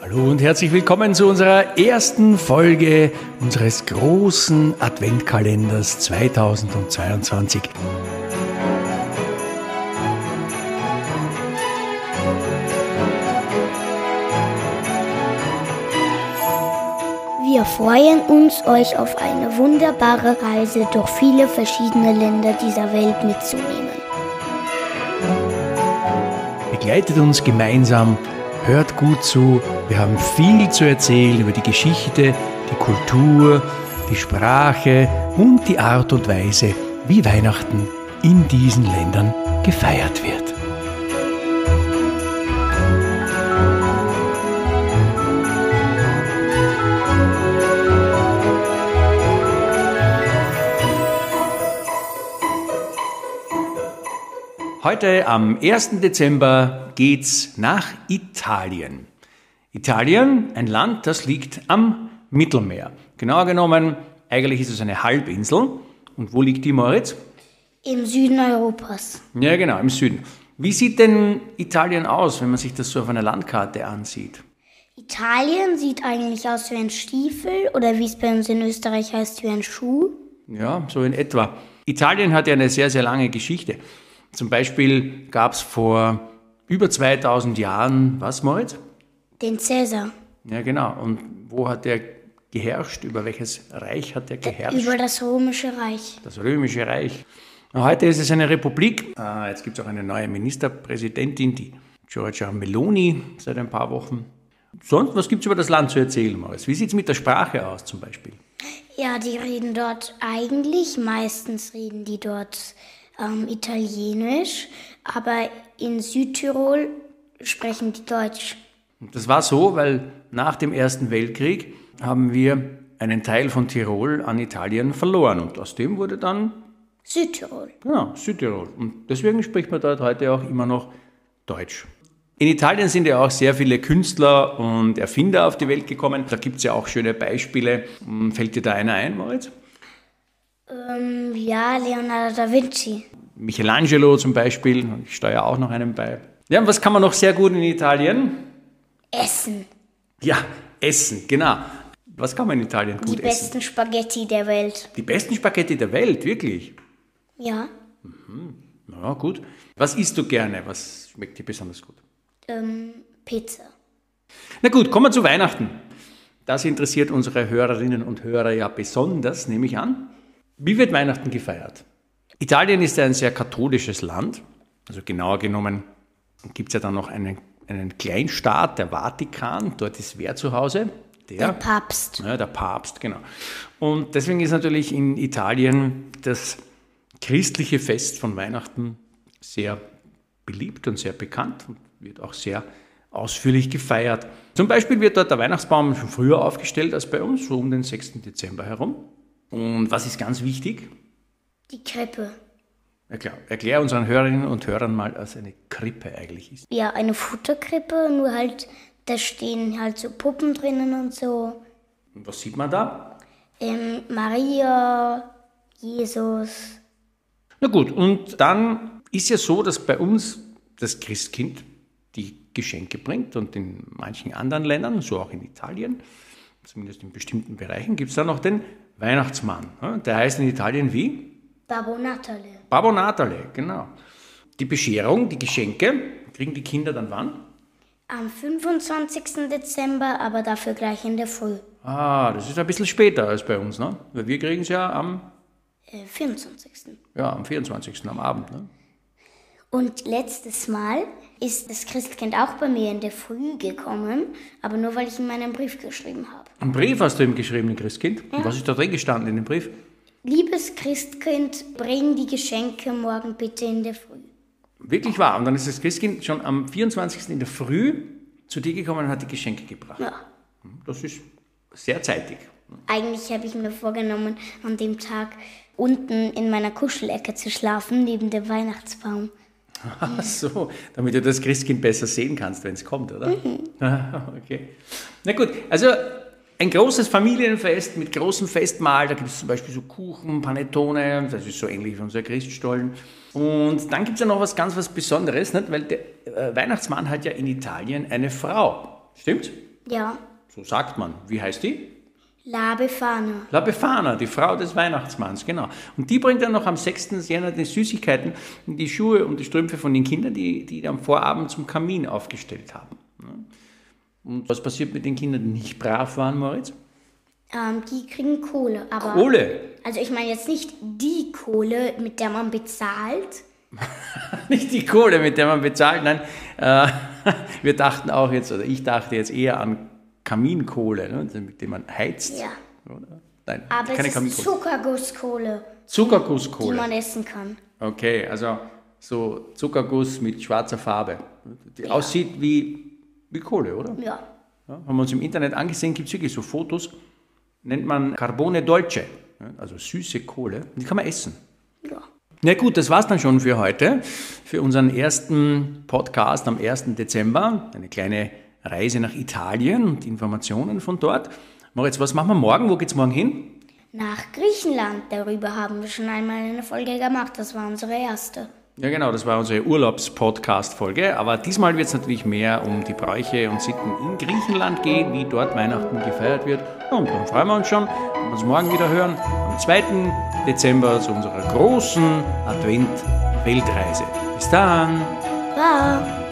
Hallo und herzlich willkommen zu unserer ersten Folge unseres großen Adventkalenders 2022. Wir freuen uns, euch auf eine wunderbare Reise durch viele verschiedene Länder dieser Welt mitzunehmen. Begleitet uns gemeinsam, hört gut zu. Wir haben viel zu erzählen über die Geschichte, die Kultur, die Sprache und die Art und Weise, wie Weihnachten in diesen Ländern gefeiert wird. Heute am 1. Dezember geht's nach Italien. Italien, ein Land, das liegt am Mittelmeer. Genauer genommen, eigentlich ist es eine Halbinsel. Und wo liegt die, Moritz? Im Süden Europas. Ja, genau, im Süden. Wie sieht denn Italien aus, wenn man sich das so auf einer Landkarte ansieht? Italien sieht eigentlich aus wie ein Stiefel oder wie es bei uns in Österreich heißt, wie ein Schuh. Ja, so in etwa. Italien hat ja eine sehr, sehr lange Geschichte. Zum Beispiel gab es vor über 2000 Jahren, was Moritz? Den Cäsar. Ja, genau. Und wo hat der geherrscht? Über welches Reich hat er geherrscht? Über das Römische Reich. Das Römische Reich. Heute ist es eine Republik. Ah, jetzt gibt es auch eine neue Ministerpräsidentin, die Giorgia Meloni, seit ein paar Wochen. Sonst, was gibt es über das Land zu erzählen, Moritz? Wie sieht es mit der Sprache aus zum Beispiel? Ja, die reden dort eigentlich, meistens reden die dort ähm, Italienisch, aber in Südtirol sprechen die Deutsch. Das war so, weil nach dem Ersten Weltkrieg haben wir einen Teil von Tirol an Italien verloren und aus dem wurde dann Südtirol. Genau, Südtirol. Und deswegen spricht man dort heute auch immer noch Deutsch. In Italien sind ja auch sehr viele Künstler und Erfinder auf die Welt gekommen. Da gibt es ja auch schöne Beispiele. Fällt dir da einer ein, Moritz? Ähm, ja, Leonardo da Vinci. Michelangelo zum Beispiel. Ich steuere auch noch einen bei. Ja, und was kann man noch sehr gut in Italien? Essen. Ja, Essen, genau. Was kann man in Italien gut essen? Die besten Spaghetti der Welt. Die besten Spaghetti der Welt, wirklich? Ja. Mhm. Na gut. Was isst du gerne? Was schmeckt dir besonders gut? Ähm, Pizza. Na gut, kommen wir zu Weihnachten. Das interessiert unsere Hörerinnen und Hörer ja besonders, nehme ich an. Wie wird Weihnachten gefeiert? Italien ist ja ein sehr katholisches Land. Also genauer genommen gibt es ja dann noch einen, einen Kleinstaat, der Vatikan. Dort ist wer zu Hause? Der, der Papst. Ja, der Papst, genau. Und deswegen ist natürlich in Italien das christliche Fest von Weihnachten sehr beliebt und sehr bekannt und wird auch sehr ausführlich gefeiert. Zum Beispiel wird dort der Weihnachtsbaum schon früher aufgestellt als bei uns, so um den 6. Dezember herum. Und was ist ganz wichtig? Die Krippe. Erklär, erklär unseren Hörerinnen und Hörern mal, was eine Krippe eigentlich ist. Ja, eine Futterkrippe, nur halt, da stehen halt so Puppen drinnen und so. Und was sieht man da? Ähm, Maria, Jesus. Na gut, und dann ist ja so, dass bei uns das Christkind die Geschenke bringt und in manchen anderen Ländern, so auch in Italien, zumindest in bestimmten Bereichen, gibt es da noch den Weihnachtsmann. Der heißt in Italien wie? Babbo Natale. Babbo Natale, genau. Die Bescherung, die Geschenke, kriegen die Kinder dann wann? Am 25. Dezember, aber dafür gleich in der Früh. Ah, das ist ein bisschen später als bei uns, ne? Weil wir kriegen es ja am... Äh, 24. Ja, am 24. am Abend, ne? Und letztes Mal ist das Christkind auch bei mir in der Früh gekommen, aber nur weil ich ihm meinen Brief geschrieben habe. Einen Brief hast du ihm geschrieben, ein Christkind? Ja. Und was ist da drin gestanden in dem Brief? Liebes Christkind, bring die Geschenke morgen bitte in der Früh. Wirklich wahr. Und dann ist das Christkind schon am 24. in der Früh zu dir gekommen und hat die Geschenke gebracht. Ja. Das ist sehr zeitig. Eigentlich habe ich mir vorgenommen, an dem Tag unten in meiner Kuschelecke zu schlafen, neben dem Weihnachtsbaum. Ach so, damit du das Christkind besser sehen kannst, wenn es kommt, oder? Mhm. okay. Na gut, also ein großes Familienfest mit großem Festmahl, da gibt es zum Beispiel so Kuchen, Panettone, das ist so ähnlich wie unser Christstollen. Und dann gibt es ja noch was ganz was Besonderes, nicht? weil der äh, Weihnachtsmann hat ja in Italien eine Frau. Stimmt's? Ja. So sagt man. Wie heißt die? La Befana. La Befana, die Frau des Weihnachtsmanns, genau. Und die bringt dann noch am 6. Jänner die Süßigkeiten die Schuhe und die Strümpfe von den Kindern, die, die am Vorabend zum Kamin aufgestellt haben. Und was passiert mit den Kindern, die nicht brav waren, Moritz? Ähm, die kriegen Kohle, aber. Kohle? Also ich meine jetzt nicht die Kohle, mit der man bezahlt. nicht die Kohle, mit der man bezahlt, nein. Äh, wir dachten auch jetzt, oder ich dachte jetzt eher an Kaminkohle, ne, mit dem man heizt. Ja. Oder? Nein, Aber keine es ist Kaminkohle. Zuckergusskohle, die Zuckergusskohle. man essen kann. Okay, also so Zuckerguss mit schwarzer Farbe, die aussieht wie, wie Kohle, oder? Ja. Ja, haben wir uns im Internet angesehen, gibt es wirklich so Fotos, nennt man Carbone Dolce, ja, also süße Kohle, die kann man essen. Ja. Na gut, das war's dann schon für heute, für unseren ersten Podcast am 1. Dezember, eine kleine Reise nach Italien und Informationen von dort. Moritz, was machen wir morgen? Wo geht's morgen hin? Nach Griechenland, darüber haben wir schon einmal eine Folge gemacht. Das war unsere erste. Ja, genau, das war unsere Urlaubspodcast-Folge. Aber diesmal wird es natürlich mehr um die Bräuche und Sitten in Griechenland gehen, wie dort Weihnachten gefeiert wird. Und dann freuen wir uns schon, wenn wir uns morgen wieder hören, am 2. Dezember zu unserer großen Advent-Weltreise. Bis dann! Bye.